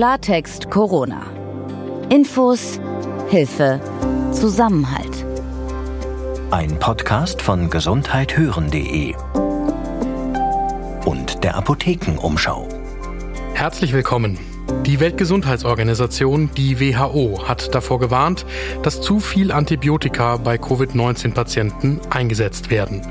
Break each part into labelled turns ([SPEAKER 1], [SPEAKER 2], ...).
[SPEAKER 1] Klartext Corona. Infos, Hilfe, Zusammenhalt.
[SPEAKER 2] Ein Podcast von gesundheithören.de und der Apothekenumschau.
[SPEAKER 3] Herzlich willkommen. Die Weltgesundheitsorganisation, die WHO, hat davor gewarnt, dass zu viel Antibiotika bei Covid-19-Patienten eingesetzt werden.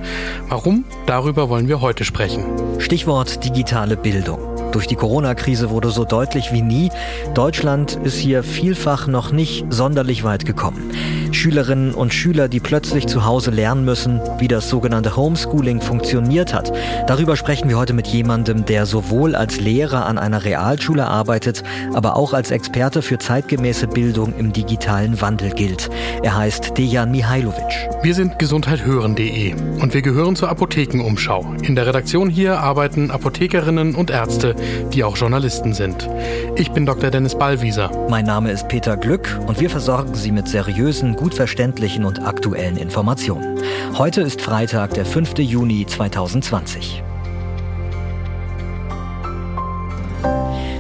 [SPEAKER 3] Warum? Darüber wollen wir heute sprechen.
[SPEAKER 4] Stichwort digitale Bildung. Durch die Corona-Krise wurde so deutlich wie nie, Deutschland ist hier vielfach noch nicht sonderlich weit gekommen. Schülerinnen und Schüler, die plötzlich zu Hause lernen müssen, wie das sogenannte Homeschooling funktioniert hat. Darüber sprechen wir heute mit jemandem, der sowohl als Lehrer an einer Realschule arbeitet, aber auch als Experte für zeitgemäße Bildung im digitalen Wandel gilt. Er heißt Dejan Mihailovic.
[SPEAKER 3] Wir sind gesundheithören.de und wir gehören zur Apothekenumschau. In der Redaktion hier arbeiten Apothekerinnen und Ärzte, die auch Journalisten sind. Ich bin Dr. Dennis Ballwieser.
[SPEAKER 4] Mein Name ist Peter Glück und wir versorgen Sie mit seriösen, gut verständlichen und aktuellen Informationen. Heute ist Freitag, der 5. Juni 2020.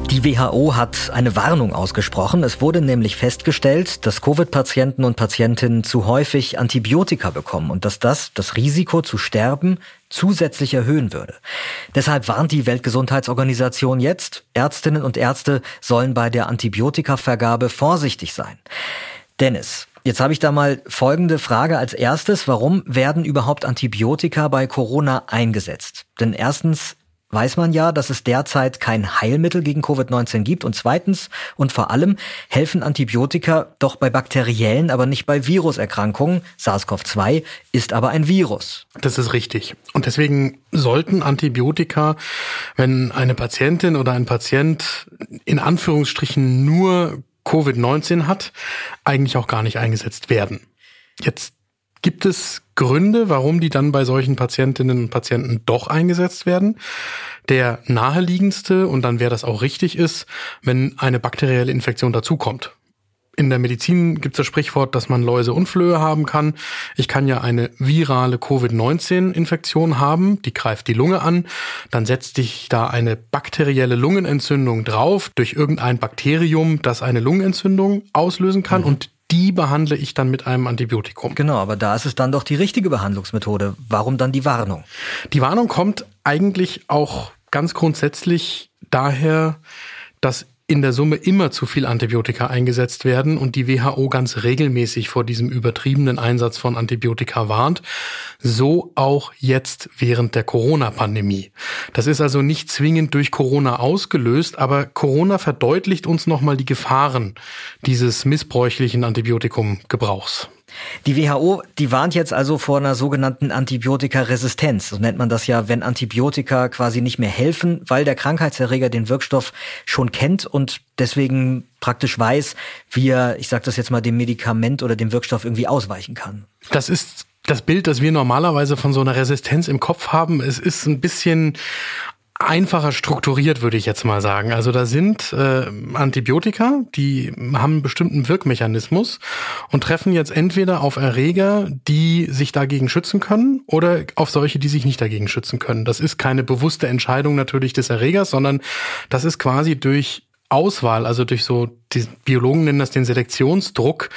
[SPEAKER 4] Die WHO hat eine Warnung ausgesprochen. Es wurde nämlich festgestellt, dass Covid-Patienten und Patientinnen zu häufig Antibiotika bekommen und dass das das Risiko zu sterben zusätzlich erhöhen würde. Deshalb warnt die Weltgesundheitsorganisation jetzt, Ärztinnen und Ärzte sollen bei der Antibiotikavergabe vorsichtig sein. Dennis, Jetzt habe ich da mal folgende Frage als erstes. Warum werden überhaupt Antibiotika bei Corona eingesetzt? Denn erstens weiß man ja, dass es derzeit kein Heilmittel gegen Covid-19 gibt. Und zweitens und vor allem helfen Antibiotika doch bei bakteriellen, aber nicht bei Viruserkrankungen. SARS-CoV-2 ist aber ein Virus.
[SPEAKER 3] Das ist richtig. Und deswegen sollten Antibiotika, wenn eine Patientin oder ein Patient in Anführungsstrichen nur Covid-19 hat, eigentlich auch gar nicht eingesetzt werden. Jetzt Gibt es Gründe, warum die dann bei solchen Patientinnen und Patienten doch eingesetzt werden? Der naheliegendste, und dann wäre das auch richtig ist, wenn eine bakterielle Infektion dazukommt. In der Medizin gibt es das Sprichwort, dass man Läuse und Flöhe haben kann. Ich kann ja eine virale Covid-19-Infektion haben, die greift die Lunge an, dann setzt sich da eine bakterielle Lungenentzündung drauf durch irgendein Bakterium, das eine Lungenentzündung auslösen kann mhm. und die behandle ich dann mit einem Antibiotikum.
[SPEAKER 4] Genau, aber da ist es dann doch die richtige Behandlungsmethode. Warum dann die Warnung?
[SPEAKER 3] Die Warnung kommt eigentlich auch ganz grundsätzlich daher, dass in der Summe immer zu viel Antibiotika eingesetzt werden und die WHO ganz regelmäßig vor diesem übertriebenen Einsatz von Antibiotika warnt. So auch jetzt während der Corona-Pandemie. Das ist also nicht zwingend durch Corona ausgelöst, aber Corona verdeutlicht uns nochmal die Gefahren dieses missbräuchlichen Antibiotikumgebrauchs.
[SPEAKER 4] Die WHO, die warnt jetzt also vor einer sogenannten Antibiotikaresistenz. So nennt man das ja, wenn Antibiotika quasi nicht mehr helfen, weil der Krankheitserreger den Wirkstoff schon kennt und deswegen praktisch weiß, wie er, ich sage das jetzt mal, dem Medikament oder dem Wirkstoff irgendwie ausweichen kann.
[SPEAKER 3] Das ist das Bild, das wir normalerweise von so einer Resistenz im Kopf haben. Es ist ein bisschen einfacher strukturiert, würde ich jetzt mal sagen. Also da sind äh, Antibiotika, die haben einen bestimmten Wirkmechanismus und treffen jetzt entweder auf Erreger, die sich dagegen schützen können, oder auf solche, die sich nicht dagegen schützen können. Das ist keine bewusste Entscheidung natürlich des Erregers, sondern das ist quasi durch Auswahl, also durch so, die Biologen nennen das den Selektionsdruck,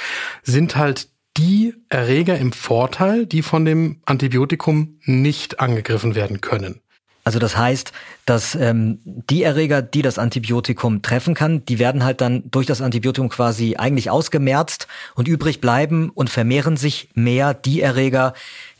[SPEAKER 3] sind halt die Erreger im Vorteil, die von dem Antibiotikum nicht angegriffen werden können.
[SPEAKER 4] Also das heißt, dass ähm, die Erreger, die das Antibiotikum treffen kann, die werden halt dann durch das Antibiotikum quasi eigentlich ausgemerzt und übrig bleiben und vermehren sich mehr die Erreger,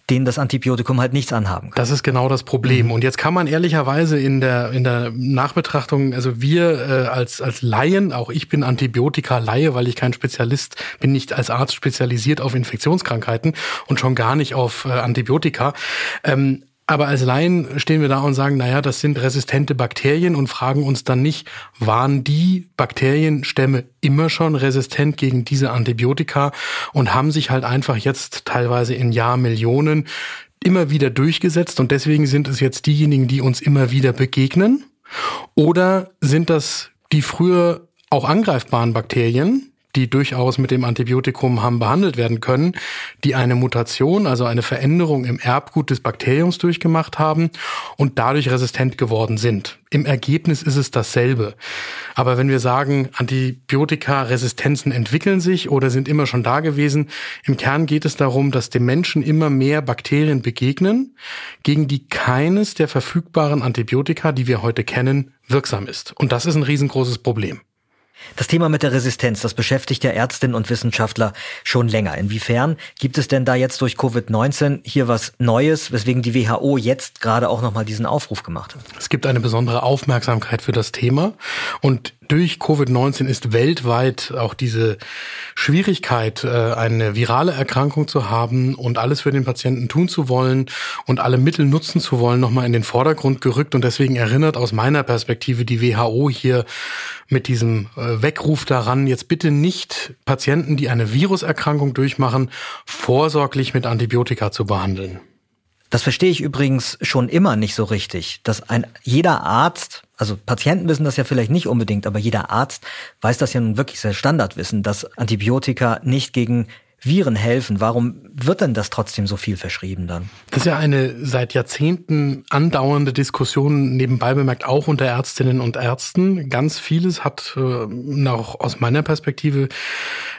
[SPEAKER 4] denen das Antibiotikum halt nichts anhaben kann.
[SPEAKER 3] Das ist genau das Problem. Mhm. Und jetzt kann man ehrlicherweise in der, in der Nachbetrachtung, also wir äh, als, als Laien, auch ich bin Antibiotika-Laie, weil ich kein Spezialist bin, nicht als Arzt spezialisiert auf Infektionskrankheiten und schon gar nicht auf äh, Antibiotika. Ähm, aber als Laien stehen wir da und sagen, naja, das sind resistente Bakterien und fragen uns dann nicht, waren die Bakterienstämme immer schon resistent gegen diese Antibiotika und haben sich halt einfach jetzt teilweise in Jahrmillionen immer wieder durchgesetzt und deswegen sind es jetzt diejenigen, die uns immer wieder begegnen? Oder sind das die früher auch angreifbaren Bakterien, die durchaus mit dem Antibiotikum haben behandelt werden können, die eine Mutation, also eine Veränderung im Erbgut des Bakteriums durchgemacht haben und dadurch resistent geworden sind. Im Ergebnis ist es dasselbe. Aber wenn wir sagen, Antibiotika-Resistenzen entwickeln sich oder sind immer schon da gewesen, im Kern geht es darum, dass dem Menschen immer mehr Bakterien begegnen, gegen die keines der verfügbaren Antibiotika, die wir heute kennen, wirksam ist. Und das ist ein riesengroßes Problem.
[SPEAKER 4] Das Thema mit der Resistenz, das beschäftigt ja Ärztinnen und Wissenschaftler schon länger. Inwiefern gibt es denn da jetzt durch Covid-19 hier was Neues, weswegen die WHO jetzt gerade auch nochmal diesen Aufruf gemacht hat?
[SPEAKER 3] Es gibt eine besondere Aufmerksamkeit für das Thema und durch Covid-19 ist weltweit auch diese Schwierigkeit, äh, eine virale Erkrankung zu haben und alles für den Patienten tun zu wollen und alle Mittel nutzen zu wollen, nochmal in den Vordergrund gerückt. Und deswegen erinnert aus meiner Perspektive die WHO hier mit diesem äh, Weckruf daran, jetzt bitte nicht Patienten, die eine Viruserkrankung durchmachen, vorsorglich mit Antibiotika zu behandeln.
[SPEAKER 4] Das verstehe ich übrigens schon immer nicht so richtig, dass ein jeder Arzt, also Patienten wissen das ja vielleicht nicht unbedingt, aber jeder Arzt weiß das ja nun wirklich sehr Standardwissen, dass Antibiotika nicht gegen Viren helfen. Warum wird denn das trotzdem so viel verschrieben dann?
[SPEAKER 3] Das ist ja eine seit Jahrzehnten andauernde Diskussion, nebenbei bemerkt auch unter Ärztinnen und Ärzten. Ganz vieles hat äh, auch aus meiner Perspektive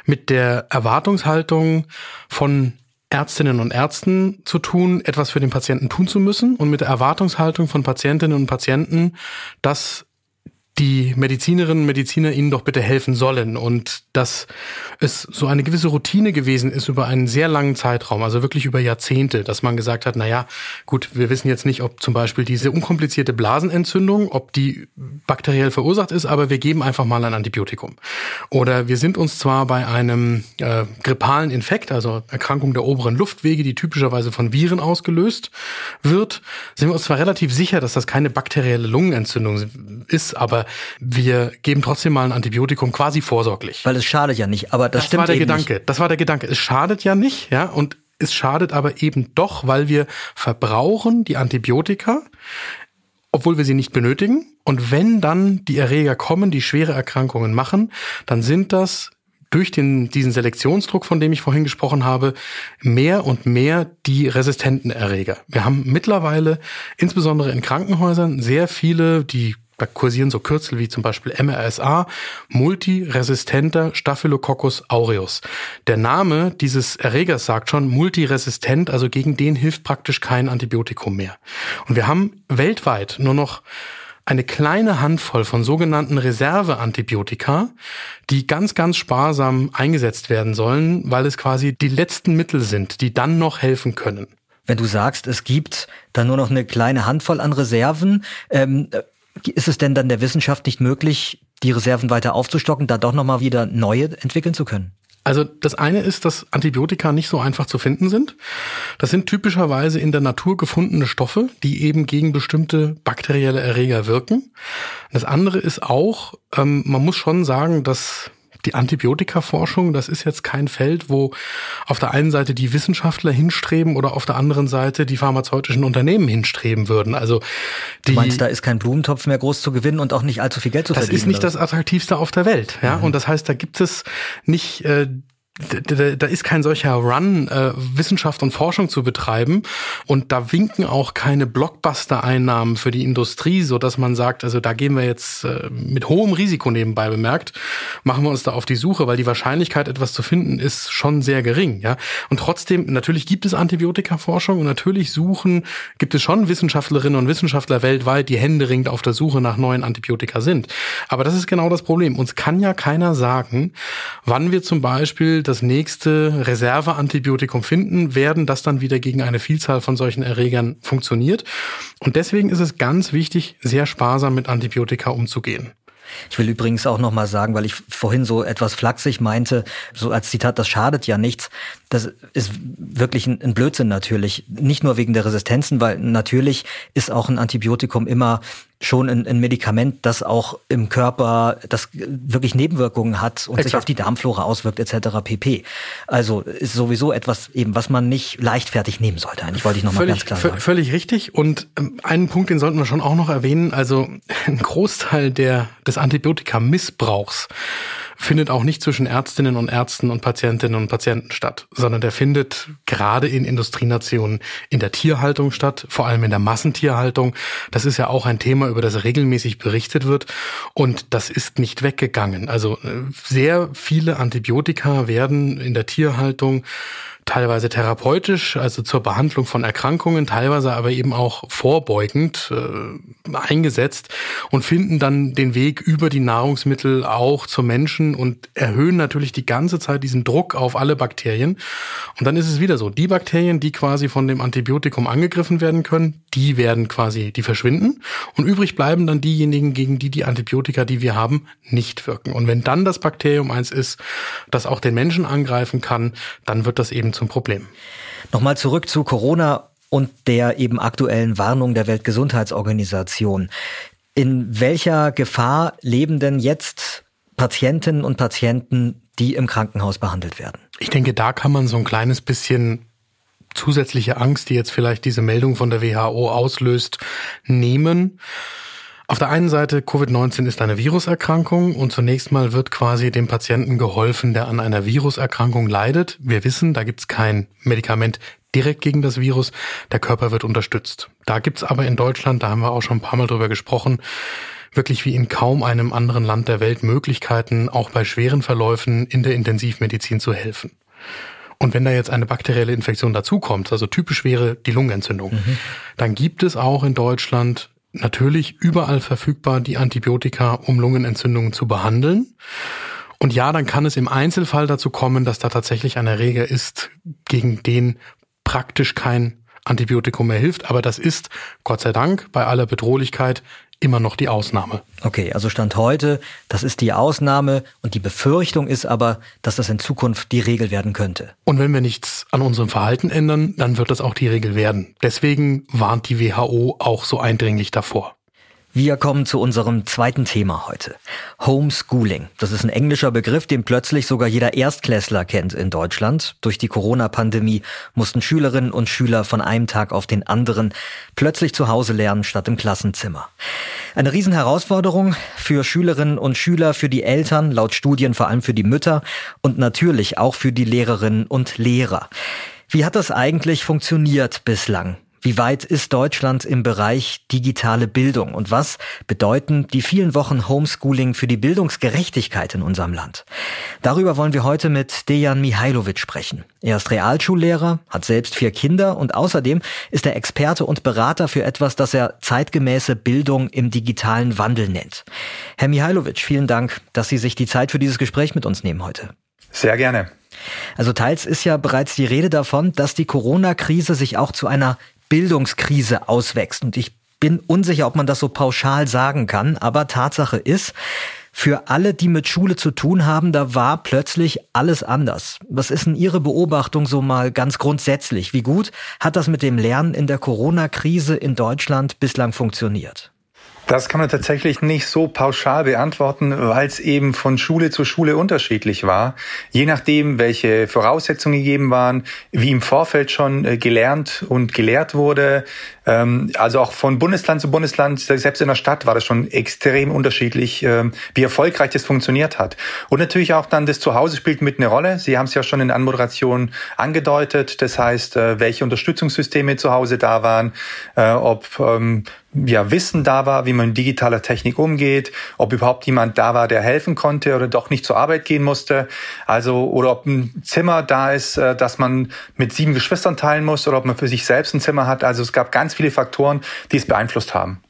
[SPEAKER 3] mit der Erwartungshaltung von Ärztinnen und Ärzten zu tun, etwas für den Patienten tun zu müssen und mit der Erwartungshaltung von Patientinnen und Patienten, dass die Medizinerinnen und Mediziner ihnen doch bitte helfen sollen und dass es so eine gewisse Routine gewesen ist über einen sehr langen Zeitraum, also wirklich über Jahrzehnte, dass man gesagt hat, na ja, gut, wir wissen jetzt nicht, ob zum Beispiel diese unkomplizierte Blasenentzündung, ob die bakteriell verursacht ist, aber wir geben einfach mal ein Antibiotikum. Oder wir sind uns zwar bei einem äh, grippalen Infekt, also Erkrankung der oberen Luftwege, die typischerweise von Viren ausgelöst wird, sind wir uns zwar relativ sicher, dass das keine bakterielle Lungenentzündung ist, aber wir geben trotzdem mal ein Antibiotikum quasi vorsorglich.
[SPEAKER 4] Weil es schadet ja nicht, aber das, das stimmt
[SPEAKER 3] war der
[SPEAKER 4] eben
[SPEAKER 3] Gedanke.
[SPEAKER 4] Nicht.
[SPEAKER 3] Das war der Gedanke. Es schadet ja nicht, ja, und es schadet aber eben doch, weil wir verbrauchen die Antibiotika, obwohl wir sie nicht benötigen. Und wenn dann die Erreger kommen, die schwere Erkrankungen machen, dann sind das durch den, diesen Selektionsdruck, von dem ich vorhin gesprochen habe, mehr und mehr die resistenten Erreger. Wir haben mittlerweile, insbesondere in Krankenhäusern, sehr viele, die da kursieren so Kürzel wie zum Beispiel MRSA, multiresistenter Staphylococcus aureus. Der Name dieses Erregers sagt schon multiresistent, also gegen den hilft praktisch kein Antibiotikum mehr. Und wir haben weltweit nur noch eine kleine Handvoll von sogenannten Reserveantibiotika, die ganz, ganz sparsam eingesetzt werden sollen, weil es quasi die letzten Mittel sind, die dann noch helfen können.
[SPEAKER 4] Wenn du sagst, es gibt dann nur noch eine kleine Handvoll an Reserven, ähm, ist es denn dann der Wissenschaft nicht möglich, die Reserven weiter aufzustocken, da doch nochmal wieder neue entwickeln zu können?
[SPEAKER 3] Also das eine ist, dass Antibiotika nicht so einfach zu finden sind. Das sind typischerweise in der Natur gefundene Stoffe, die eben gegen bestimmte bakterielle Erreger wirken. Das andere ist auch, ähm, man muss schon sagen, dass die Antibiotikaforschung, das ist jetzt kein Feld, wo auf der einen Seite die Wissenschaftler hinstreben oder auf der anderen Seite die pharmazeutischen Unternehmen hinstreben würden. Also
[SPEAKER 4] die, du meinst, da ist kein Blumentopf mehr groß zu gewinnen und auch nicht allzu viel Geld zu
[SPEAKER 3] das
[SPEAKER 4] verdienen?
[SPEAKER 3] Das ist nicht das attraktivste auf der Welt, ja. Mhm. Und das heißt, da gibt es nicht äh, da, da ist kein solcher Run, äh, Wissenschaft und Forschung zu betreiben. Und da winken auch keine Blockbuster-Einnahmen für die Industrie, so dass man sagt, also da gehen wir jetzt äh, mit hohem Risiko nebenbei bemerkt, machen wir uns da auf die Suche, weil die Wahrscheinlichkeit, etwas zu finden, ist schon sehr gering. Ja, und trotzdem natürlich gibt es Antibiotika-Forschung und natürlich suchen gibt es schon Wissenschaftlerinnen und Wissenschaftler weltweit, die händeringend auf der Suche nach neuen Antibiotika sind. Aber das ist genau das Problem. Uns kann ja keiner sagen, wann wir zum Beispiel das nächste Reserveantibiotikum finden werden, das dann wieder gegen eine Vielzahl von solchen Erregern funktioniert. Und deswegen ist es ganz wichtig, sehr sparsam mit Antibiotika umzugehen.
[SPEAKER 4] Ich will übrigens auch noch mal sagen, weil ich vorhin so etwas flachsig meinte, so als Zitat, das schadet ja nichts. Das ist wirklich ein, Blödsinn natürlich. Nicht nur wegen der Resistenzen, weil natürlich ist auch ein Antibiotikum immer schon ein, ein Medikament, das auch im Körper, das wirklich Nebenwirkungen hat und Exakt. sich auf die Darmflora auswirkt etc. pp. Also ist sowieso etwas eben, was man nicht leichtfertig nehmen sollte. Eigentlich wollte ich noch mal ganz klar sagen.
[SPEAKER 3] Völlig richtig. Und ähm, einen Punkt, den sollten wir schon auch noch erwähnen. Also ein Großteil der, des Antibiotika-Missbrauchs findet auch nicht zwischen Ärztinnen und Ärzten und Patientinnen und Patienten statt, sondern der findet gerade in Industrienationen in der Tierhaltung statt, vor allem in der Massentierhaltung. Das ist ja auch ein Thema, über das regelmäßig berichtet wird und das ist nicht weggegangen. Also äh, sehr viele Antibiotika werden in der Tierhaltung teilweise therapeutisch, also zur Behandlung von Erkrankungen, teilweise aber eben auch vorbeugend äh, eingesetzt und finden dann den Weg über die Nahrungsmittel auch zum Menschen und erhöhen natürlich die ganze Zeit diesen Druck auf alle Bakterien. Und dann ist es wieder so, die Bakterien, die quasi von dem Antibiotikum angegriffen werden können, die werden quasi, die verschwinden und übrig bleiben dann diejenigen, gegen die die Antibiotika, die wir haben, nicht wirken. Und wenn dann das Bakterium eins ist, das auch den Menschen angreifen kann, dann wird das eben zum Problem.
[SPEAKER 4] Nochmal zurück zu Corona und der eben aktuellen Warnung der Weltgesundheitsorganisation. In welcher Gefahr leben denn jetzt Patientinnen und Patienten, die im Krankenhaus behandelt werden?
[SPEAKER 3] Ich denke, da kann man so ein kleines bisschen zusätzliche Angst, die jetzt vielleicht diese Meldung von der WHO auslöst, nehmen. Auf der einen Seite, Covid-19 ist eine Viruserkrankung und zunächst mal wird quasi dem Patienten geholfen, der an einer Viruserkrankung leidet. Wir wissen, da gibt es kein Medikament direkt gegen das Virus. Der Körper wird unterstützt. Da gibt's aber in Deutschland, da haben wir auch schon ein paar Mal drüber gesprochen, wirklich wie in kaum einem anderen Land der Welt Möglichkeiten, auch bei schweren Verläufen in der Intensivmedizin zu helfen. Und wenn da jetzt eine bakterielle Infektion dazukommt, also typisch wäre die Lungenentzündung, mhm. dann gibt es auch in Deutschland natürlich überall verfügbar die Antibiotika, um Lungenentzündungen zu behandeln. Und ja, dann kann es im Einzelfall dazu kommen, dass da tatsächlich ein Erreger ist, gegen den praktisch kein Antibiotikum mehr hilft. Aber das ist, Gott sei Dank, bei aller Bedrohlichkeit immer noch die Ausnahme.
[SPEAKER 4] Okay, also Stand heute, das ist die Ausnahme und die Befürchtung ist aber, dass das in Zukunft die Regel werden könnte.
[SPEAKER 3] Und wenn wir nichts an unserem Verhalten ändern, dann wird das auch die Regel werden. Deswegen warnt die WHO auch so eindringlich davor.
[SPEAKER 4] Wir kommen zu unserem zweiten Thema heute. Homeschooling. Das ist ein englischer Begriff, den plötzlich sogar jeder Erstklässler kennt in Deutschland. Durch die Corona-Pandemie mussten Schülerinnen und Schüler von einem Tag auf den anderen plötzlich zu Hause lernen statt im Klassenzimmer. Eine Riesenherausforderung für Schülerinnen und Schüler, für die Eltern, laut Studien vor allem für die Mütter und natürlich auch für die Lehrerinnen und Lehrer. Wie hat das eigentlich funktioniert bislang? Wie weit ist Deutschland im Bereich digitale Bildung und was bedeuten die vielen Wochen Homeschooling für die Bildungsgerechtigkeit in unserem Land? Darüber wollen wir heute mit Dejan Mihailovic sprechen. Er ist Realschullehrer, hat selbst vier Kinder und außerdem ist er Experte und Berater für etwas, das er zeitgemäße Bildung im digitalen Wandel nennt. Herr Mihailovic, vielen Dank, dass Sie sich die Zeit für dieses Gespräch mit uns nehmen heute.
[SPEAKER 5] Sehr gerne.
[SPEAKER 4] Also teils ist ja bereits die Rede davon, dass die Corona-Krise sich auch zu einer Bildungskrise auswächst. Und ich bin unsicher, ob man das so pauschal sagen kann, aber Tatsache ist, für alle, die mit Schule zu tun haben, da war plötzlich alles anders. Was ist denn Ihre Beobachtung so mal ganz grundsätzlich? Wie gut hat das mit dem Lernen in der Corona-Krise in Deutschland bislang funktioniert?
[SPEAKER 5] Das kann man tatsächlich nicht so pauschal beantworten, weil es eben von Schule zu Schule unterschiedlich war. Je nachdem, welche Voraussetzungen gegeben waren, wie im Vorfeld schon äh, gelernt und gelehrt wurde. Ähm, also auch von Bundesland zu Bundesland, selbst in der Stadt war das schon extrem unterschiedlich, ähm, wie erfolgreich das funktioniert hat. Und natürlich auch dann das Zuhause spielt mit eine Rolle. Sie haben es ja schon in der Anmoderation angedeutet. Das heißt, äh, welche Unterstützungssysteme zu Hause da waren, äh, ob ähm, ja, Wissen da war, wie man mit digitaler Technik umgeht, ob überhaupt jemand da war, der helfen konnte oder doch nicht zur Arbeit gehen musste. Also, oder ob ein Zimmer da ist, äh, das man mit sieben Geschwistern teilen muss oder ob man für sich selbst ein Zimmer hat. Also es gab ganz viele Faktoren, die es beeinflusst haben.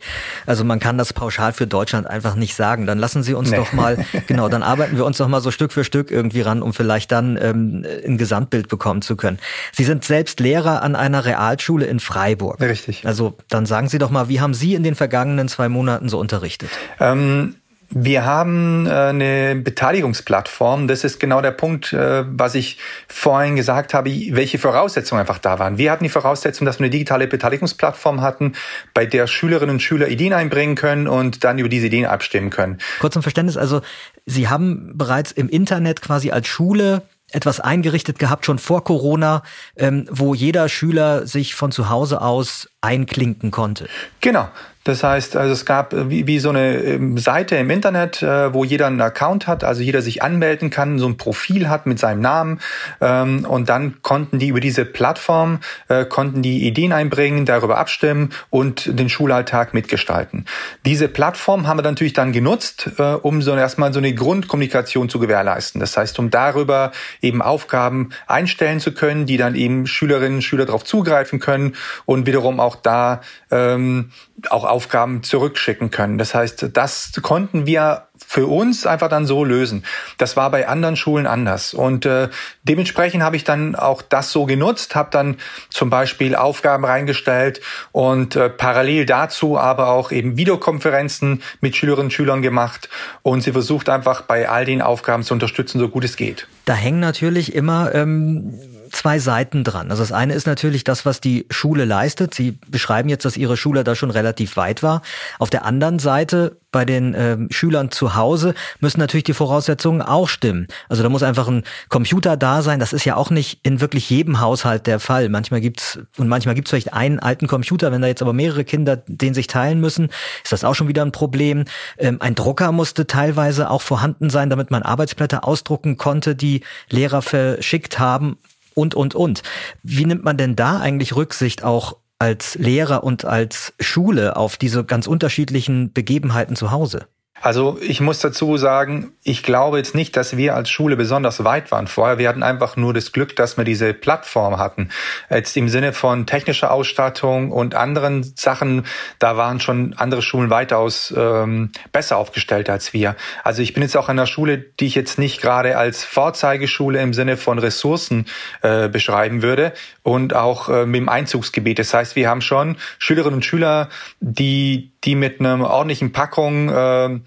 [SPEAKER 4] Also man kann das pauschal für Deutschland einfach nicht sagen. Dann lassen Sie uns nee. doch mal, genau, dann arbeiten wir uns doch mal so Stück für Stück irgendwie ran, um vielleicht dann ähm, ein Gesamtbild bekommen zu können. Sie sind selbst Lehrer an einer Realschule in Freiburg.
[SPEAKER 5] Richtig.
[SPEAKER 4] Also dann sagen Sie doch mal, wie haben haben Sie in den vergangenen zwei Monaten so unterrichtet?
[SPEAKER 5] Ähm wir haben äh, eine Beteiligungsplattform. Das ist genau der Punkt, äh, was ich vorhin gesagt habe, welche Voraussetzungen einfach da waren. Wir hatten die Voraussetzung, dass wir eine digitale Beteiligungsplattform hatten, bei der Schülerinnen und Schüler Ideen einbringen können und dann über diese Ideen abstimmen können.
[SPEAKER 4] Kurz zum Verständnis, also Sie haben bereits im Internet quasi als Schule etwas eingerichtet gehabt, schon vor Corona, ähm, wo jeder Schüler sich von zu Hause aus einklinken konnte.
[SPEAKER 5] Genau. Das heißt, also es gab äh, wie, wie so eine ähm, Seite im Internet, äh, wo jeder einen Account hat, also jeder sich anmelden kann, so ein Profil hat mit seinem Namen ähm, und dann konnten die über diese Plattform äh, konnten die Ideen einbringen, darüber abstimmen und den Schulalltag mitgestalten. Diese Plattform haben wir natürlich dann genutzt, um so erstmal so eine Grundkommunikation zu gewährleisten. Das heißt, um darüber eben Aufgaben einstellen zu können, die dann eben Schülerinnen und Schüler darauf zugreifen können und wiederum auch da ähm, auch Aufgaben zurückschicken können. Das heißt, das konnten wir für uns einfach dann so lösen. Das war bei anderen Schulen anders. Und äh, dementsprechend habe ich dann auch das so genutzt, habe dann zum Beispiel Aufgaben reingestellt und äh, parallel dazu aber auch eben Videokonferenzen mit Schülerinnen und Schülern gemacht und sie versucht einfach bei all den Aufgaben zu unterstützen, so gut es geht.
[SPEAKER 4] Da hängen natürlich immer ähm zwei Seiten dran. Also das eine ist natürlich das, was die Schule leistet. Sie beschreiben jetzt, dass Ihre Schule da schon relativ weit war. Auf der anderen Seite bei den äh, Schülern zu Hause müssen natürlich die Voraussetzungen auch stimmen. Also da muss einfach ein Computer da sein. Das ist ja auch nicht in wirklich jedem Haushalt der Fall. Manchmal gibt's und manchmal gibt's vielleicht einen alten Computer. Wenn da jetzt aber mehrere Kinder den sich teilen müssen, ist das auch schon wieder ein Problem. Ähm, ein Drucker musste teilweise auch vorhanden sein, damit man Arbeitsblätter ausdrucken konnte, die Lehrer verschickt haben und, und, und. Wie nimmt man denn da eigentlich Rücksicht auch als Lehrer und als Schule auf diese ganz unterschiedlichen Begebenheiten zu Hause?
[SPEAKER 5] Also ich muss dazu sagen, ich glaube jetzt nicht, dass wir als Schule besonders weit waren vorher. Wir hatten einfach nur das Glück, dass wir diese Plattform hatten. Jetzt im Sinne von technischer Ausstattung und anderen Sachen, da waren schon andere Schulen weitaus ähm, besser aufgestellt als wir. Also ich bin jetzt auch an einer Schule, die ich jetzt nicht gerade als Vorzeigeschule im Sinne von Ressourcen äh, beschreiben würde und auch äh, mit dem Einzugsgebiet. Das heißt, wir haben schon Schülerinnen und Schüler, die die mit einer ordentlichen Packung äh,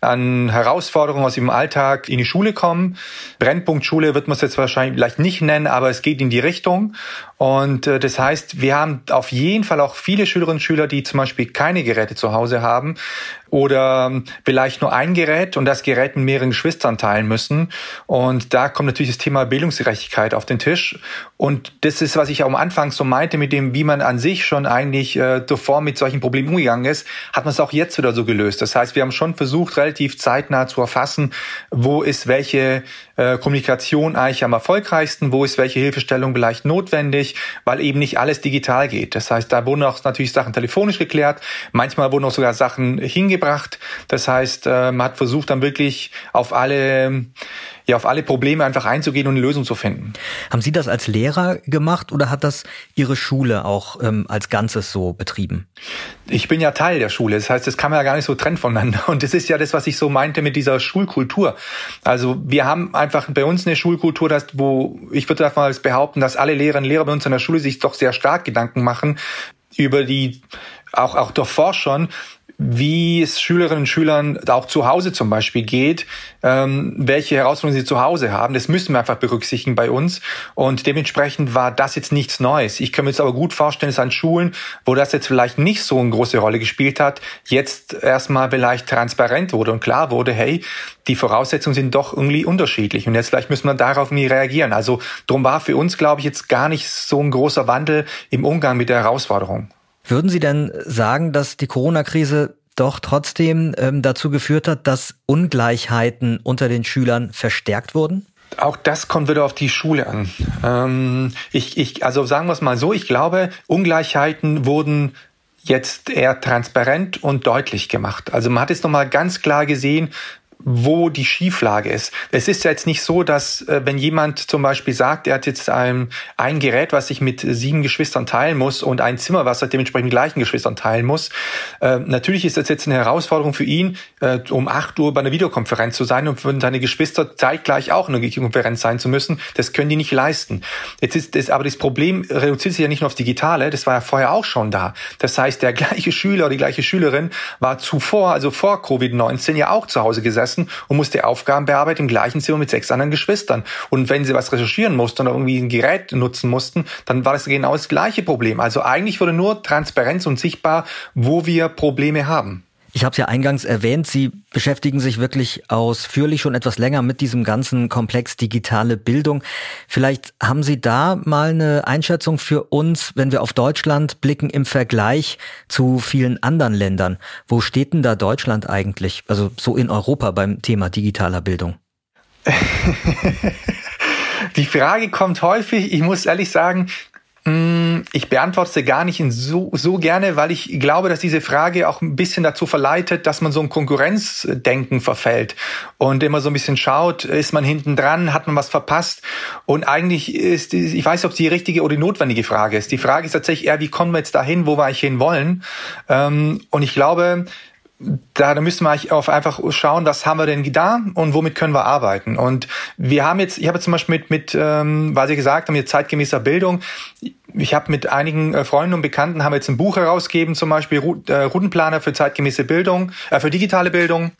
[SPEAKER 5] an Herausforderungen aus ihrem Alltag in die Schule kommen. Brennpunktschule wird man es jetzt wahrscheinlich vielleicht nicht nennen, aber es geht in die Richtung. Und äh, das heißt, wir haben auf jeden Fall auch viele Schülerinnen und Schüler, die zum Beispiel keine Geräte zu Hause haben oder ähm, vielleicht nur ein Gerät und das Gerät mit mehreren Geschwistern teilen müssen. Und da kommt natürlich das Thema Bildungsgerechtigkeit auf den Tisch. Und das ist, was ich am Anfang so meinte, mit dem, wie man an sich schon eigentlich äh, davor mit solchen Problemen umgegangen ist, hat man es auch jetzt wieder so gelöst. Das heißt, wir haben schon versucht, relativ zeitnah zu erfassen, wo ist welche äh, Kommunikation eigentlich am erfolgreichsten, wo ist welche Hilfestellung vielleicht notwendig, weil eben nicht alles digital geht. Das heißt, da wurden auch natürlich Sachen telefonisch geklärt, manchmal wurden auch sogar Sachen hingebracht. Das heißt, äh, man hat versucht dann wirklich auf alle ja auf alle Probleme einfach einzugehen und eine Lösung zu finden.
[SPEAKER 4] Haben Sie das als Lehrer gemacht oder hat das Ihre Schule auch ähm, als Ganzes so betrieben?
[SPEAKER 5] Ich bin ja Teil der Schule. Das heißt, das kann man ja gar nicht so trennen voneinander. Und das ist ja das, was ich so meinte mit dieser Schulkultur. Also wir haben einfach bei uns eine Schulkultur, dass, wo ich würde mal behaupten, dass alle Lehrerinnen und Lehrer bei uns in der Schule sich doch sehr stark Gedanken machen über die auch, auch davor schon, wie es Schülerinnen und Schülern auch zu Hause zum Beispiel geht, ähm, welche Herausforderungen sie zu Hause haben. Das müssen wir einfach berücksichtigen bei uns. Und dementsprechend war das jetzt nichts Neues. Ich kann mir jetzt aber gut vorstellen, dass an Schulen, wo das jetzt vielleicht nicht so eine große Rolle gespielt hat, jetzt erstmal vielleicht transparent wurde und klar wurde, hey, die Voraussetzungen sind doch irgendwie unterschiedlich. Und jetzt vielleicht müssen wir darauf nie reagieren. Also drum war für uns, glaube ich, jetzt gar nicht so ein großer Wandel im Umgang mit der Herausforderung.
[SPEAKER 4] Würden Sie denn sagen, dass die Corona-Krise doch trotzdem ähm, dazu geführt hat, dass Ungleichheiten unter den Schülern verstärkt wurden?
[SPEAKER 5] Auch das kommt wieder auf die Schule an. Ähm, ich, ich, also sagen wir es mal so, ich glaube, Ungleichheiten wurden jetzt eher transparent und deutlich gemacht. Also man hat jetzt nochmal ganz klar gesehen, wo die Schieflage ist. Es ist ja jetzt nicht so, dass äh, wenn jemand zum Beispiel sagt, er hat jetzt ein, ein Gerät, was sich mit sieben Geschwistern teilen muss und ein Zimmer, was er dementsprechend gleichen Geschwistern teilen muss. Äh, natürlich ist das jetzt eine Herausforderung für ihn, äh, um acht Uhr bei einer Videokonferenz zu sein und für seine Geschwister zeitgleich auch in einer Videokonferenz sein zu müssen. Das können die nicht leisten. Jetzt ist das, aber das Problem reduziert sich ja nicht nur aufs Digitale, das war ja vorher auch schon da. Das heißt, der gleiche Schüler, die gleiche Schülerin war zuvor, also vor Covid-19 ja auch zu Hause gesessen gesessen und musste Aufgaben bearbeiten im gleichen Zimmer mit sechs anderen Geschwistern. Und wenn sie was recherchieren mussten oder irgendwie ein Gerät nutzen mussten, dann war das genau das gleiche Problem. Also eigentlich wurde nur Transparenz und sichtbar, wo wir Probleme haben.
[SPEAKER 4] Ich habe es ja eingangs erwähnt, Sie beschäftigen sich wirklich ausführlich schon etwas länger mit diesem ganzen Komplex digitale Bildung. Vielleicht haben Sie da mal eine Einschätzung für uns, wenn wir auf Deutschland blicken im Vergleich zu vielen anderen Ländern. Wo steht denn da Deutschland eigentlich, also so in Europa beim Thema digitaler Bildung?
[SPEAKER 5] Die Frage kommt häufig. Ich muss ehrlich sagen, ich beantworte sie gar nicht so, so gerne, weil ich glaube, dass diese Frage auch ein bisschen dazu verleitet, dass man so ein Konkurrenzdenken verfällt und immer so ein bisschen schaut, ist man hinten dran, hat man was verpasst? Und eigentlich ist, ich weiß nicht, ob es die richtige oder die notwendige Frage ist. Die Frage ist tatsächlich eher, wie kommen wir jetzt dahin, wo wir eigentlich hin wollen? Ähm, und ich glaube, da, da müssen wir auf einfach schauen, was haben wir denn da und womit können wir arbeiten. Und wir haben jetzt, ich habe zum Beispiel mit, mit ähm, was Sie gesagt haben, mit zeitgemäßer Bildung, ich habe mit einigen äh, Freunden und Bekannten haben jetzt ein Buch herausgegeben, zum Beispiel äh, Routenplaner für zeitgemäße Bildung, äh, für digitale Bildung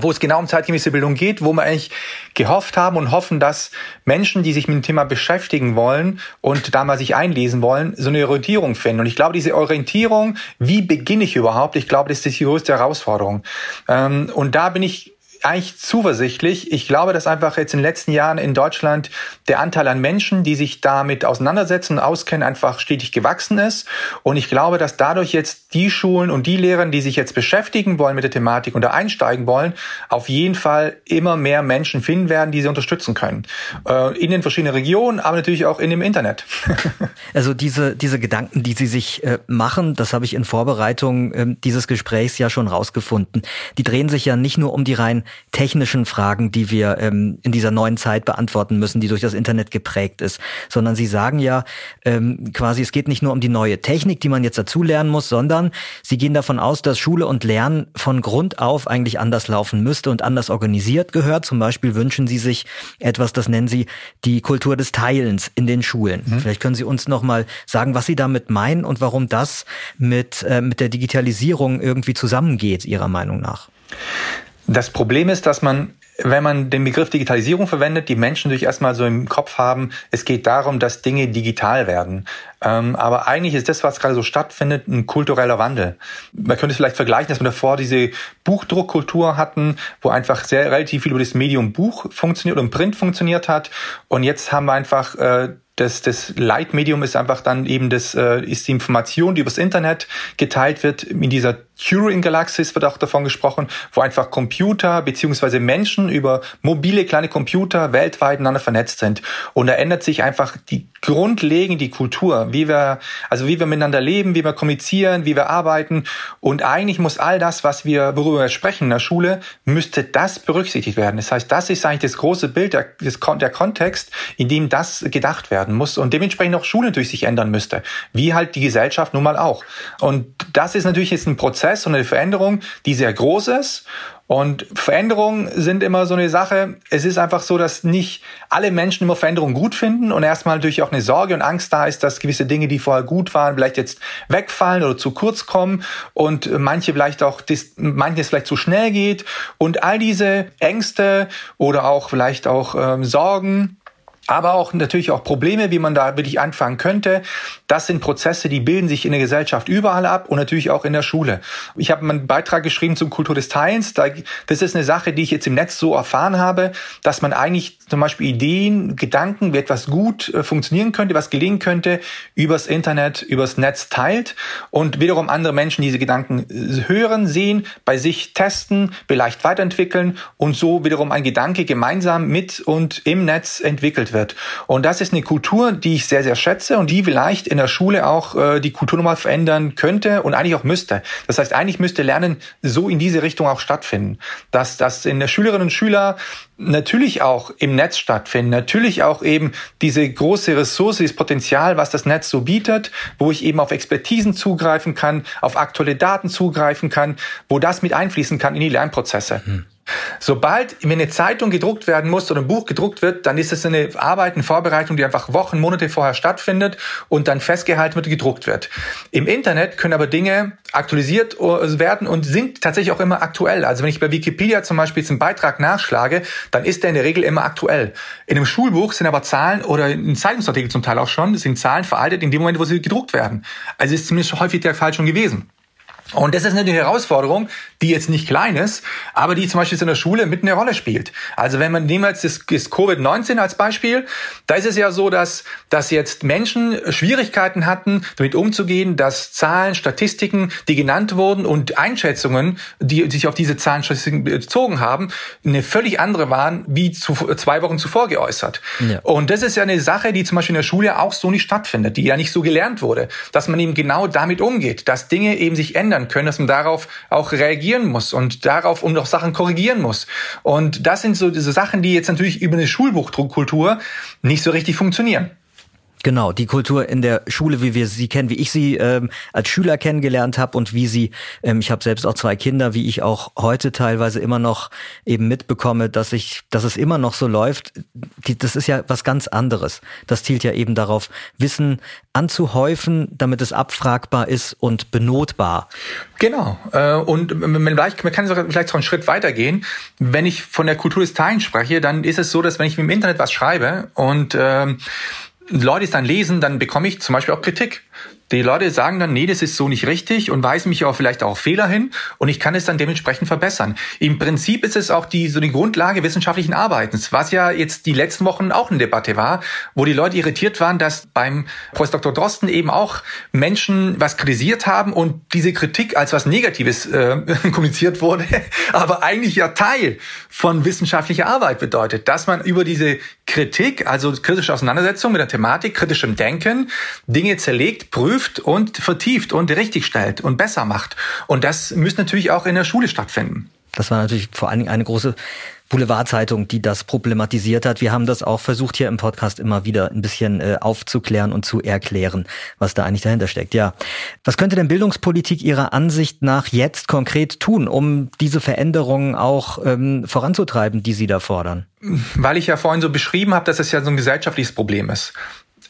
[SPEAKER 5] wo es genau um zeitgemäße Bildung geht, wo wir eigentlich gehofft haben und hoffen, dass Menschen, die sich mit dem Thema beschäftigen wollen und da mal sich einlesen wollen, so eine Orientierung finden. Und ich glaube, diese Orientierung, wie beginne ich überhaupt, ich glaube, das ist die größte Herausforderung. Ähm, und da bin ich eigentlich zuversichtlich. Ich glaube, dass einfach jetzt in den letzten Jahren in Deutschland der Anteil an Menschen, die sich damit auseinandersetzen und auskennen, einfach stetig gewachsen ist. Und ich glaube, dass dadurch jetzt die Schulen und die Lehrer, die sich jetzt beschäftigen wollen mit der Thematik und einsteigen wollen, auf jeden Fall immer mehr Menschen finden werden, die sie unterstützen können. Äh, in den verschiedenen Regionen, aber natürlich auch in dem Internet.
[SPEAKER 4] also diese, diese Gedanken, die Sie sich äh, machen, das habe ich in Vorbereitung äh, dieses Gesprächs ja schon rausgefunden. Die drehen sich ja nicht nur um die rein technischen Fragen, die wir ähm, in dieser neuen Zeit beantworten müssen, die durch das Internet geprägt ist, sondern Sie sagen ja ähm, quasi, es geht nicht nur um die neue Technik, die man jetzt dazu lernen muss, sondern Sie gehen davon aus, dass Schule und Lernen von Grund auf eigentlich anders laufen müsste und anders organisiert gehört. Zum Beispiel wünschen Sie sich etwas, das nennen Sie die Kultur des Teilens in den Schulen. Mhm. Vielleicht können Sie uns noch mal sagen, was Sie damit meinen und warum das mit, äh, mit der Digitalisierung irgendwie zusammengeht, Ihrer Meinung nach.
[SPEAKER 5] Das Problem ist, dass man wenn man den Begriff Digitalisierung verwendet, die Menschen natürlich erstmal so im Kopf haben, es geht darum, dass Dinge digital werden. Ähm, aber eigentlich ist das, was gerade so stattfindet, ein kultureller Wandel. Man könnte es vielleicht vergleichen, dass wir davor diese Buchdruckkultur hatten, wo einfach sehr relativ viel über das Medium Buch funktioniert und Print funktioniert hat. Und jetzt haben wir einfach äh, das, das Leitmedium ist einfach dann eben das, äh, ist die Information, die übers Internet geteilt wird. In dieser Turing-Galaxis wird auch davon gesprochen, wo einfach Computer beziehungsweise Menschen über mobile kleine Computer weltweit miteinander vernetzt sind. Und da ändert sich einfach die grundlegend die Kultur, wie wir, also wie wir miteinander leben, wie wir kommunizieren, wie wir arbeiten. Und eigentlich muss all das, was wir, worüber wir sprechen in der Schule, müsste das berücksichtigt werden. Das heißt, das ist eigentlich das große Bild, der, der Kontext, in dem das gedacht wird werden muss und dementsprechend auch Schule natürlich sich ändern müsste, wie halt die Gesellschaft nun mal auch. Und das ist natürlich jetzt ein Prozess und eine Veränderung, die sehr groß ist und Veränderungen sind immer so eine Sache. Es ist einfach so, dass nicht alle Menschen immer Veränderungen gut finden und erstmal natürlich auch eine Sorge und Angst da ist, dass gewisse Dinge, die vorher gut waren, vielleicht jetzt wegfallen oder zu kurz kommen und manche vielleicht auch, manches vielleicht zu schnell geht und all diese Ängste oder auch vielleicht auch ähm, Sorgen aber auch natürlich auch Probleme, wie man da wirklich anfangen könnte. Das sind Prozesse, die bilden sich in der Gesellschaft überall ab und natürlich auch in der Schule. Ich habe einen Beitrag geschrieben zum Kultur des Teilens. Das ist eine Sache, die ich jetzt im Netz so erfahren habe, dass man eigentlich zum Beispiel Ideen, Gedanken, wie etwas gut äh, funktionieren könnte, was gelingen könnte, übers Internet, übers Netz teilt und wiederum andere Menschen diese Gedanken äh, hören, sehen, bei sich testen, vielleicht weiterentwickeln und so wiederum ein Gedanke gemeinsam mit und im Netz entwickelt wird. Und das ist eine Kultur, die ich sehr, sehr schätze und die vielleicht in der Schule auch äh, die Kultur nochmal verändern könnte und eigentlich auch müsste. Das heißt, eigentlich müsste Lernen so in diese Richtung auch stattfinden. Dass, dass in der Schülerinnen und Schüler natürlich auch im Netz stattfinden, natürlich auch eben diese große Ressource, dieses Potenzial, was das Netz so bietet, wo ich eben auf Expertisen zugreifen kann, auf aktuelle Daten zugreifen kann, wo das mit einfließen kann in die Lernprozesse. Mhm. Sobald wenn eine Zeitung gedruckt werden muss oder ein Buch gedruckt wird, dann ist es eine Arbeit, eine Vorbereitung, die einfach Wochen, Monate vorher stattfindet und dann festgehalten wird, gedruckt wird. Im Internet können aber Dinge aktualisiert werden und sind tatsächlich auch immer aktuell. Also wenn ich bei Wikipedia zum Beispiel jetzt einen Beitrag nachschlage, dann ist der in der Regel immer aktuell. In einem Schulbuch sind aber Zahlen oder in Zeitungsartikel zum Teil auch schon, sind Zahlen veraltet in dem Moment, wo sie gedruckt werden. Also ist zumindest häufig der Fall schon gewesen. Und das ist eine Herausforderung, die jetzt nicht klein ist, aber die zum Beispiel in der Schule mit eine Rolle spielt. Also wenn man nehmen wir jetzt das, das Covid-19 als Beispiel, da ist es ja so, dass, dass jetzt Menschen Schwierigkeiten hatten, damit umzugehen, dass Zahlen, Statistiken, die genannt wurden und Einschätzungen, die sich auf diese Zahlen bezogen haben, eine völlig andere waren, wie zu, zwei Wochen zuvor geäußert. Ja. Und das ist ja eine Sache, die zum Beispiel in der Schule auch so nicht stattfindet, die ja nicht so gelernt wurde, dass man eben genau damit umgeht, dass Dinge eben sich ändern ändern können, dass man darauf auch reagieren muss und darauf und auch Sachen korrigieren muss. Und das sind so diese Sachen, die jetzt natürlich über eine Schulbuchkultur nicht so richtig funktionieren.
[SPEAKER 4] Genau, die Kultur in der Schule, wie wir sie kennen, wie ich sie ähm, als Schüler kennengelernt habe und wie sie, ähm, ich habe selbst auch zwei Kinder, wie ich auch heute teilweise immer noch eben mitbekomme, dass ich, dass es immer noch so läuft. Die, das ist ja was ganz anderes. Das zielt ja eben darauf, Wissen anzuhäufen, damit es abfragbar ist und benotbar.
[SPEAKER 5] Genau. Äh, und man kann vielleicht so einen Schritt weitergehen. Wenn ich von der Kultur des Teilens spreche, dann ist es so, dass wenn ich im Internet was schreibe und ähm, Leute es dann lesen, dann bekomme ich zum Beispiel auch Kritik. Die Leute sagen dann, nee, das ist so nicht richtig und weisen mich auch vielleicht auch Fehler hin und ich kann es dann dementsprechend verbessern. Im Prinzip ist es auch die, so die Grundlage wissenschaftlichen Arbeitens, was ja jetzt die letzten Wochen auch eine Debatte war, wo die Leute irritiert waren, dass beim Professor Dr. Drosten eben auch Menschen was kritisiert haben und diese Kritik als was Negatives äh, kommuniziert wurde, aber eigentlich ja Teil von wissenschaftlicher Arbeit bedeutet, dass man über diese Kritik, also kritische Auseinandersetzung mit der Thematik, kritischem Denken, Dinge zerlegt, prüft, prüft und vertieft und richtigstellt und besser macht. Und das müsste natürlich auch in der Schule stattfinden.
[SPEAKER 4] Das war natürlich vor allen Dingen eine große Boulevardzeitung, die das problematisiert hat. Wir haben das auch versucht hier im Podcast immer wieder ein bisschen äh, aufzuklären und zu erklären, was da eigentlich dahinter steckt. Ja, was könnte denn Bildungspolitik Ihrer Ansicht nach jetzt konkret tun, um diese Veränderungen auch ähm, voranzutreiben, die Sie da fordern?
[SPEAKER 5] Weil ich ja vorhin so beschrieben habe, dass es ja so ein gesellschaftliches Problem ist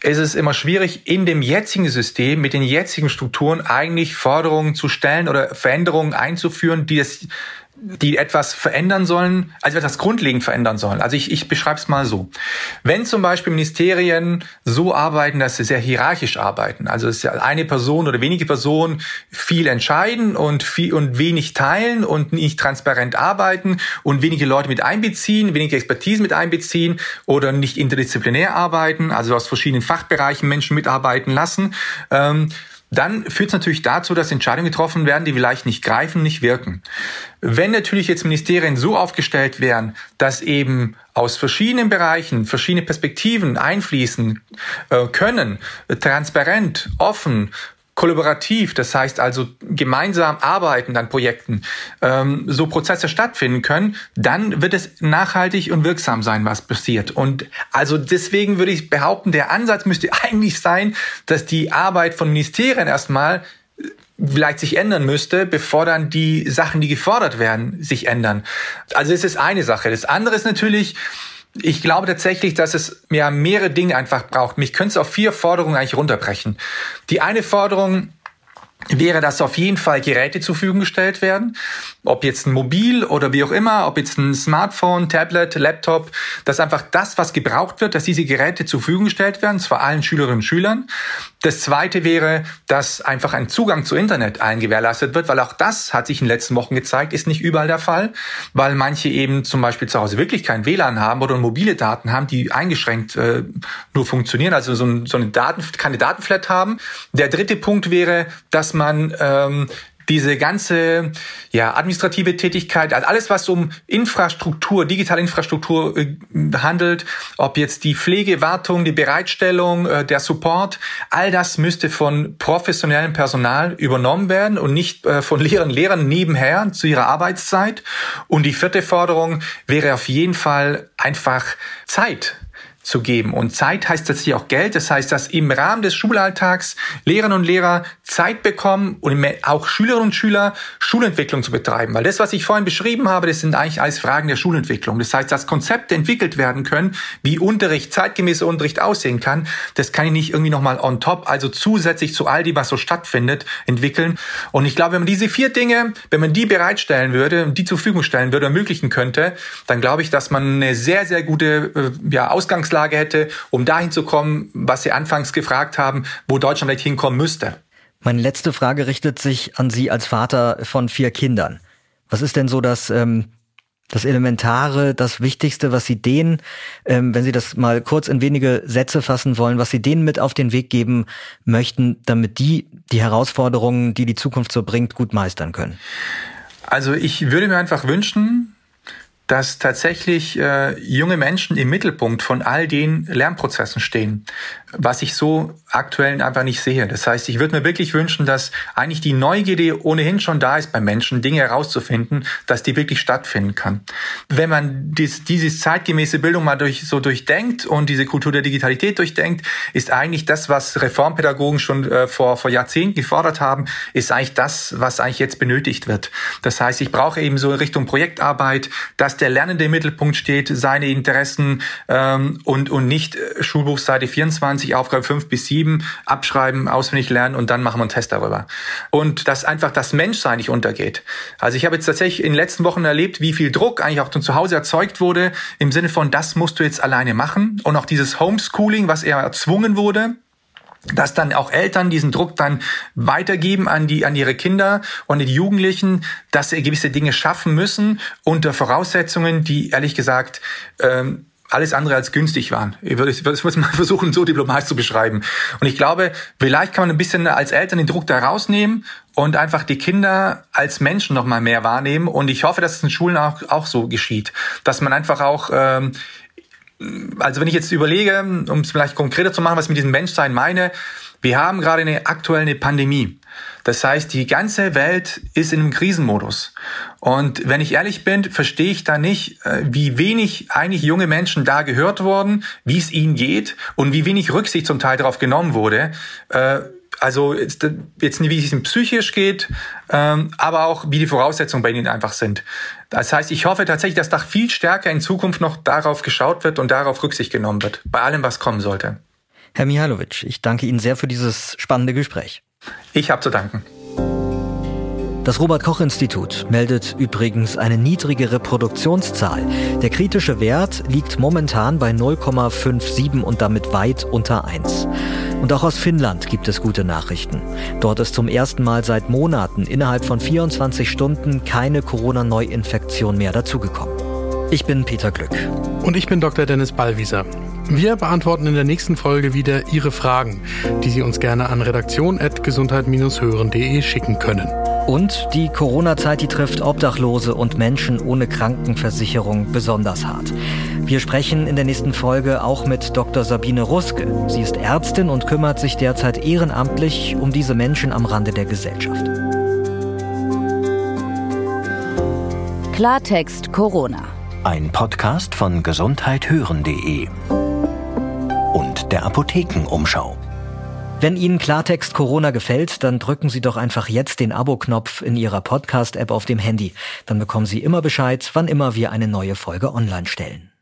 [SPEAKER 5] ist es immer schwierig, in dem jetzigen System mit den jetzigen Strukturen eigentlich Forderungen zu stellen oder Veränderungen einzuführen, die es die etwas verändern sollen, also etwas grundlegend verändern sollen. Also ich, ich beschreibe es mal so. Wenn zum Beispiel Ministerien so arbeiten, dass sie sehr hierarchisch arbeiten, also es ist ja eine Person oder wenige Personen viel entscheiden und viel und wenig teilen und nicht transparent arbeiten und wenige Leute mit einbeziehen, wenige Expertise mit einbeziehen oder nicht interdisziplinär arbeiten, also aus verschiedenen Fachbereichen Menschen mitarbeiten lassen, ähm, dann führt es natürlich dazu, dass Entscheidungen getroffen werden, die vielleicht nicht greifen, nicht wirken. Wenn natürlich jetzt Ministerien so aufgestellt wären, dass eben aus verschiedenen Bereichen verschiedene Perspektiven einfließen äh, können, transparent, offen, kollaborativ, das heißt also gemeinsam arbeiten an Projekten, ähm, so Prozesse stattfinden können, dann wird es nachhaltig und wirksam sein, was passiert. Und also deswegen würde ich behaupten, der Ansatz müsste eigentlich sein, dass die Arbeit von Ministerien erstmal äh, vielleicht sich ändern müsste, bevor dann die Sachen, die gefordert werden, sich ändern. Also es ist eine Sache. Das andere ist natürlich, ich glaube tatsächlich, dass es ja mehrere Dinge einfach braucht. Mich könnte es auf vier Forderungen eigentlich runterbrechen. Die eine Forderung wäre, dass auf jeden Fall Geräte zur Verfügung gestellt werden, ob jetzt ein Mobil oder wie auch immer, ob jetzt ein Smartphone, Tablet, Laptop, dass einfach das, was gebraucht wird, dass diese Geräte zur Verfügung gestellt werden, zwar allen Schülerinnen und Schülern. Das zweite wäre, dass einfach ein Zugang zu Internet allen gewährleistet wird, weil auch das hat sich in den letzten Wochen gezeigt, ist nicht überall der Fall, weil manche eben zum Beispiel zu Hause wirklich kein WLAN haben oder mobile Daten haben, die eingeschränkt äh, nur funktionieren, also so, ein, so eine Daten, keine Datenflat haben. Der dritte Punkt wäre, dass man ähm, diese ganze ja, administrative Tätigkeit, also alles, was um Infrastruktur, digitale Infrastruktur äh, handelt, ob jetzt die Pflege, Wartung, die Bereitstellung, äh, der Support, all das müsste von professionellem Personal übernommen werden und nicht äh, von Lehrern Lehrern nebenher zu ihrer Arbeitszeit. Und die vierte Forderung wäre auf jeden Fall einfach Zeit zu geben. Und Zeit heißt tatsächlich auch Geld. Das heißt, dass im Rahmen des Schulalltags Lehrerinnen und Lehrer Zeit bekommen und auch Schülerinnen und Schüler Schulentwicklung zu betreiben. Weil das, was ich vorhin beschrieben habe, das sind eigentlich alles Fragen der Schulentwicklung. Das heißt, dass Konzepte entwickelt werden können, wie Unterricht, zeitgemäßer Unterricht aussehen kann. Das kann ich nicht irgendwie nochmal on top, also zusätzlich zu all dem, was so stattfindet, entwickeln. Und ich glaube, wenn man diese vier Dinge, wenn man die bereitstellen würde und die zur Verfügung stellen würde, ermöglichen könnte, dann glaube ich, dass man eine sehr, sehr gute äh, ja, Ausgangs Ausgangslage hätte, um dahin zu kommen, was Sie anfangs gefragt haben, wo Deutschland vielleicht hinkommen müsste.
[SPEAKER 4] Meine letzte Frage richtet sich an Sie als Vater von vier Kindern. Was ist denn so das, ähm, das Elementare, das Wichtigste, was Sie denen, ähm, wenn Sie das mal kurz in wenige Sätze fassen wollen, was Sie denen mit auf den Weg geben möchten, damit die die Herausforderungen, die die Zukunft so bringt, gut meistern können?
[SPEAKER 5] Also ich würde mir einfach wünschen, dass tatsächlich äh, junge Menschen im Mittelpunkt von all den Lernprozessen stehen, was ich so aktuell einfach nicht sehe. Das heißt, ich würde mir wirklich wünschen, dass eigentlich die Neugierde ohnehin schon da ist bei Menschen, Dinge herauszufinden, dass die wirklich stattfinden kann. Wenn man dies, diese zeitgemäße Bildung mal durch, so durchdenkt und diese Kultur der Digitalität durchdenkt, ist eigentlich das, was Reformpädagogen schon äh, vor, vor Jahrzehnten gefordert haben, ist eigentlich das, was eigentlich jetzt benötigt wird. Das heißt, ich brauche eben so in Richtung Projektarbeit, dass dass der Lernende im Mittelpunkt steht, seine Interessen ähm, und, und nicht äh, Schulbuchseite 24, Aufgabe 5 bis 7, abschreiben, auswendig lernen und dann machen wir einen Test darüber. Und dass einfach das Menschsein nicht untergeht. Also ich habe jetzt tatsächlich in den letzten Wochen erlebt, wie viel Druck eigentlich auch zu Hause erzeugt wurde, im Sinne von, das musst du jetzt alleine machen. Und auch dieses Homeschooling, was eher erzwungen wurde, dass dann auch Eltern diesen Druck dann weitergeben an die an ihre Kinder und die Jugendlichen, dass sie gewisse Dinge schaffen müssen unter Voraussetzungen, die ehrlich gesagt ähm, alles andere als günstig waren. Ich würde es mal versuchen, so diplomatisch zu beschreiben. Und ich glaube, vielleicht kann man ein bisschen als Eltern den Druck da rausnehmen und einfach die Kinder als Menschen noch mal mehr wahrnehmen. Und ich hoffe, dass es in Schulen auch, auch so geschieht, dass man einfach auch ähm, also wenn ich jetzt überlege, um es vielleicht konkreter zu machen, was ich mit diesem Menschsein meine, wir haben gerade eine aktuelle Pandemie. Das heißt, die ganze Welt ist in einem Krisenmodus. Und wenn ich ehrlich bin, verstehe ich da nicht, äh, wie wenig eigentlich junge Menschen da gehört wurden, wie es ihnen geht und wie wenig Rücksicht zum Teil darauf genommen wurde. Äh, also jetzt, jetzt nicht, wie es ihnen psychisch geht, ähm, aber auch wie die Voraussetzungen bei ihnen einfach sind. Das heißt, ich hoffe tatsächlich, dass da viel stärker in Zukunft noch darauf geschaut wird und darauf Rücksicht genommen wird, bei allem, was kommen sollte.
[SPEAKER 4] Herr Mihalovic, ich danke Ihnen sehr für dieses spannende Gespräch.
[SPEAKER 5] Ich habe zu danken.
[SPEAKER 4] Das Robert Koch Institut meldet übrigens eine niedrige Reproduktionszahl. Der kritische Wert liegt momentan bei 0,57 und damit weit unter 1. Und auch aus Finnland gibt es gute Nachrichten. Dort ist zum ersten Mal seit Monaten innerhalb von 24 Stunden keine Corona-Neuinfektion mehr dazugekommen. Ich bin Peter Glück.
[SPEAKER 3] Und ich bin Dr. Dennis Ballwieser. Wir beantworten in der nächsten Folge wieder Ihre Fragen, die Sie uns gerne an redaktion.gesundheit-hören.de schicken können.
[SPEAKER 4] Und die Corona-Zeit, die trifft Obdachlose und Menschen ohne Krankenversicherung besonders hart. Wir sprechen in der nächsten Folge auch mit Dr. Sabine Ruske. Sie ist Ärztin und kümmert sich derzeit ehrenamtlich um diese Menschen am Rande der Gesellschaft.
[SPEAKER 1] Klartext Corona.
[SPEAKER 2] Ein Podcast von gesundheithören.de und der Apothekenumschau.
[SPEAKER 4] Wenn Ihnen Klartext Corona gefällt, dann drücken Sie doch einfach jetzt den Abo-Knopf in Ihrer Podcast-App auf dem Handy. Dann bekommen Sie immer Bescheid, wann immer wir eine neue Folge online stellen.